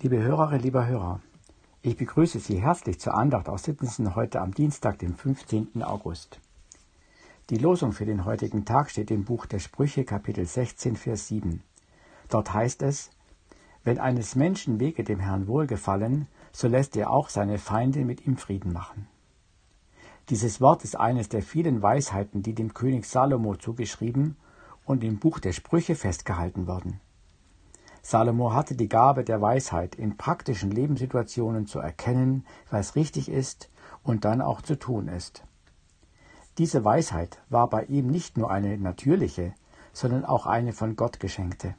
Liebe Hörerinnen, lieber Hörer, ich begrüße Sie herzlich zur Andacht aus Sittensen heute am Dienstag, dem 15. August. Die Losung für den heutigen Tag steht im Buch der Sprüche, Kapitel 16, Vers 7. Dort heißt es, wenn eines Menschen Wege dem Herrn wohlgefallen, so lässt er auch seine Feinde mit ihm Frieden machen. Dieses Wort ist eines der vielen Weisheiten, die dem König Salomo zugeschrieben und im Buch der Sprüche festgehalten worden. Salomo hatte die Gabe der Weisheit, in praktischen Lebenssituationen zu erkennen, was richtig ist und dann auch zu tun ist. Diese Weisheit war bei ihm nicht nur eine natürliche, sondern auch eine von Gott geschenkte.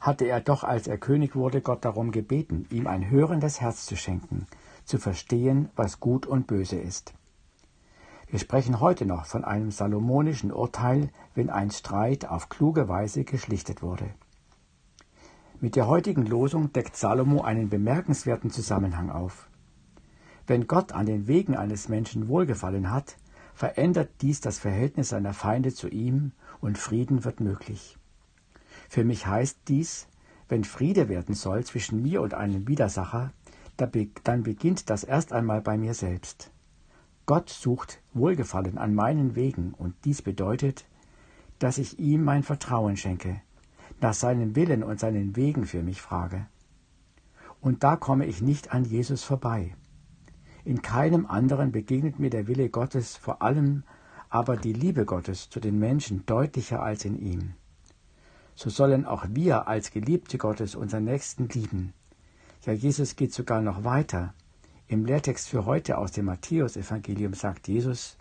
Hatte er doch, als er König wurde, Gott darum gebeten, ihm ein hörendes Herz zu schenken, zu verstehen, was gut und böse ist. Wir sprechen heute noch von einem salomonischen Urteil, wenn ein Streit auf kluge Weise geschlichtet wurde. Mit der heutigen Losung deckt Salomo einen bemerkenswerten Zusammenhang auf. Wenn Gott an den Wegen eines Menschen wohlgefallen hat, verändert dies das Verhältnis seiner Feinde zu ihm und Frieden wird möglich. Für mich heißt dies, wenn Friede werden soll zwischen mir und einem Widersacher, dann beginnt das erst einmal bei mir selbst. Gott sucht Wohlgefallen an meinen Wegen und dies bedeutet, dass ich ihm mein Vertrauen schenke, nach seinem Willen und seinen Wegen für mich frage. Und da komme ich nicht an Jesus vorbei. In keinem anderen begegnet mir der Wille Gottes, vor allem aber die Liebe Gottes zu den Menschen deutlicher als in ihm. So sollen auch wir als Geliebte Gottes unseren Nächsten lieben. Ja, Jesus geht sogar noch weiter. Im Lehrtext für heute aus dem Matthäusevangelium sagt Jesus,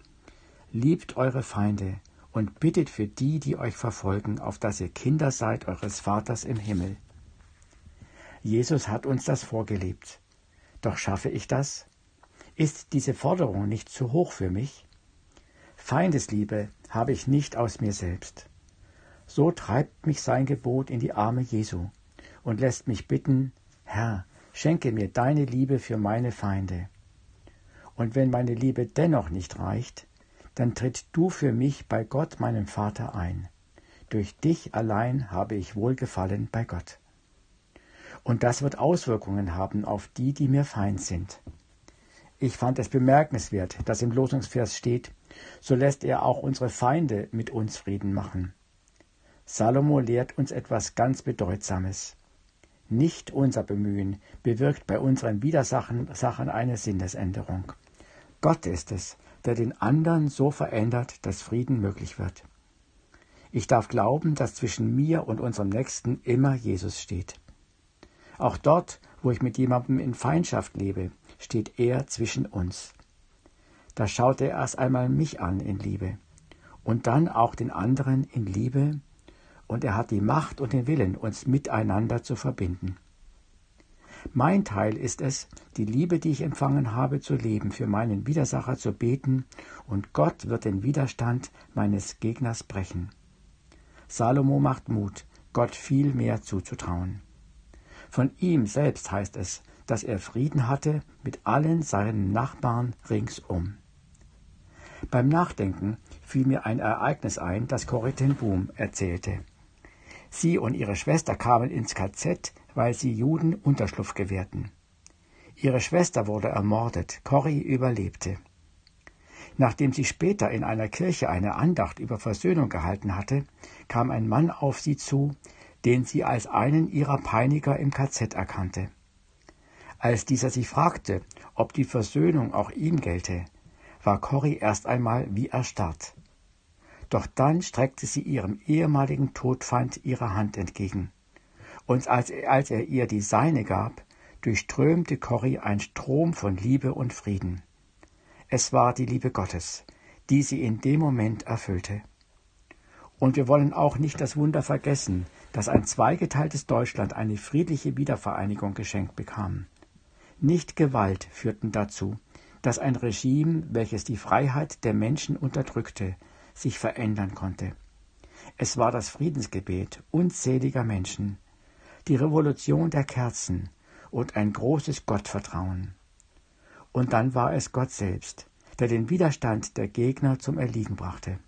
Liebt eure Feinde, und bittet für die, die euch verfolgen, auf dass ihr Kinder seid eures Vaters im Himmel. Jesus hat uns das vorgelebt. Doch schaffe ich das? Ist diese Forderung nicht zu hoch für mich? Feindesliebe habe ich nicht aus mir selbst. So treibt mich sein Gebot in die Arme Jesu und lässt mich bitten, Herr, schenke mir deine Liebe für meine Feinde. Und wenn meine Liebe dennoch nicht reicht, dann tritt du für mich bei Gott, meinem Vater, ein. Durch dich allein habe ich Wohlgefallen bei Gott. Und das wird Auswirkungen haben auf die, die mir feind sind. Ich fand es bemerkenswert, dass im Losungsvers steht, so lässt er auch unsere Feinde mit uns Frieden machen. Salomo lehrt uns etwas ganz Bedeutsames. Nicht unser Bemühen bewirkt bei unseren Widersachern eine Sinnesänderung. Gott ist es, der den anderen so verändert, dass Frieden möglich wird. Ich darf glauben, dass zwischen mir und unserem Nächsten immer Jesus steht. Auch dort, wo ich mit jemandem in Feindschaft lebe, steht er zwischen uns. Da schaut er erst einmal mich an in Liebe und dann auch den anderen in Liebe, und er hat die Macht und den Willen, uns miteinander zu verbinden. Mein Teil ist es, die Liebe, die ich empfangen habe, zu leben, für meinen Widersacher zu beten, und Gott wird den Widerstand meines Gegners brechen. Salomo macht Mut, Gott viel mehr zuzutrauen. Von ihm selbst heißt es, dass er Frieden hatte mit allen seinen Nachbarn ringsum. Beim Nachdenken fiel mir ein Ereignis ein, das Corrie Boom erzählte. Sie und ihre Schwester kamen ins KZ weil sie Juden Unterschlupf gewährten. Ihre Schwester wurde ermordet, Corrie überlebte. Nachdem sie später in einer Kirche eine Andacht über Versöhnung gehalten hatte, kam ein Mann auf sie zu, den sie als einen ihrer Peiniger im KZ erkannte. Als dieser sie fragte, ob die Versöhnung auch ihm gelte, war Corrie erst einmal wie erstarrt. Doch dann streckte sie ihrem ehemaligen Todfeind ihre Hand entgegen und als, als er ihr die seine gab, durchströmte Corrie ein Strom von Liebe und Frieden. Es war die Liebe Gottes, die sie in dem Moment erfüllte. Und wir wollen auch nicht das Wunder vergessen, dass ein zweigeteiltes Deutschland eine friedliche Wiedervereinigung geschenkt bekam. Nicht Gewalt führten dazu, dass ein Regime, welches die Freiheit der Menschen unterdrückte, sich verändern konnte. Es war das Friedensgebet unzähliger Menschen, die Revolution der Kerzen und ein großes Gottvertrauen. Und dann war es Gott selbst, der den Widerstand der Gegner zum Erliegen brachte.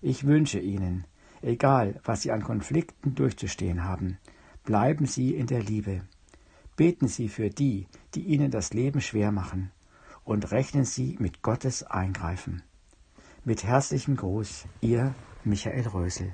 Ich wünsche Ihnen, egal was Sie an Konflikten durchzustehen haben, bleiben Sie in der Liebe. Beten Sie für die, die Ihnen das Leben schwer machen, und rechnen Sie mit Gottes Eingreifen. Mit herzlichem Gruß, Ihr Michael Rösel.